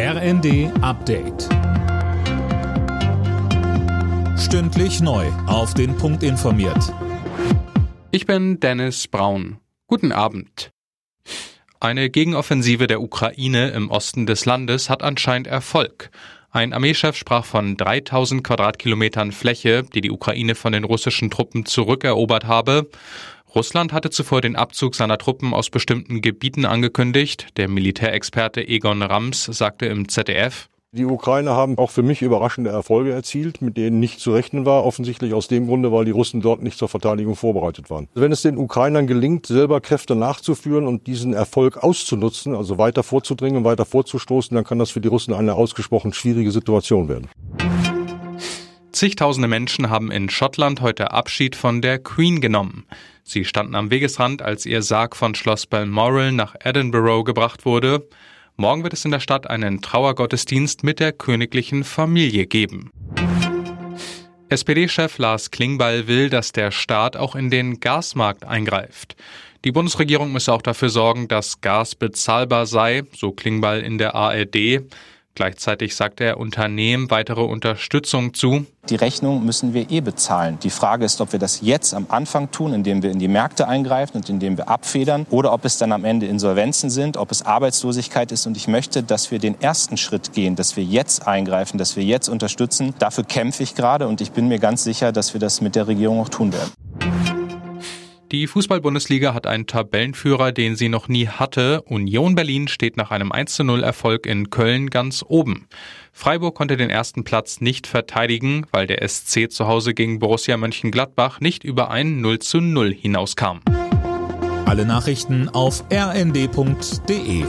RND Update. Stündlich neu. Auf den Punkt informiert. Ich bin Dennis Braun. Guten Abend. Eine Gegenoffensive der Ukraine im Osten des Landes hat anscheinend Erfolg. Ein Armeechef sprach von 3000 Quadratkilometern Fläche, die die Ukraine von den russischen Truppen zurückerobert habe. Russland hatte zuvor den Abzug seiner Truppen aus bestimmten Gebieten angekündigt. Der Militärexperte Egon Rams sagte im ZDF, die Ukrainer haben auch für mich überraschende Erfolge erzielt, mit denen nicht zu rechnen war. Offensichtlich aus dem Grunde, weil die Russen dort nicht zur Verteidigung vorbereitet waren. Wenn es den Ukrainern gelingt, selber Kräfte nachzuführen und diesen Erfolg auszunutzen, also weiter vorzudringen, weiter vorzustoßen, dann kann das für die Russen eine ausgesprochen schwierige Situation werden. Zigtausende Menschen haben in Schottland heute Abschied von der Queen genommen. Sie standen am Wegesrand, als ihr Sarg von Schloss Balmoral nach Edinburgh gebracht wurde. Morgen wird es in der Stadt einen Trauergottesdienst mit der königlichen Familie geben. SPD-Chef Lars Klingbeil will, dass der Staat auch in den Gasmarkt eingreift. Die Bundesregierung müsse auch dafür sorgen, dass Gas bezahlbar sei, so Klingbeil in der ARD. Gleichzeitig sagt er Unternehmen weitere Unterstützung zu. Die Rechnung müssen wir eh bezahlen. Die Frage ist, ob wir das jetzt am Anfang tun, indem wir in die Märkte eingreifen und indem wir abfedern, oder ob es dann am Ende Insolvenzen sind, ob es Arbeitslosigkeit ist. Und ich möchte, dass wir den ersten Schritt gehen, dass wir jetzt eingreifen, dass wir jetzt unterstützen. Dafür kämpfe ich gerade und ich bin mir ganz sicher, dass wir das mit der Regierung auch tun werden. Die Fußball-Bundesliga hat einen Tabellenführer, den sie noch nie hatte. Union Berlin steht nach einem 1-0 Erfolg in Köln ganz oben. Freiburg konnte den ersten Platz nicht verteidigen, weil der SC zu Hause gegen Borussia Mönchengladbach nicht über ein 0-0 hinauskam. Alle Nachrichten auf rnd.de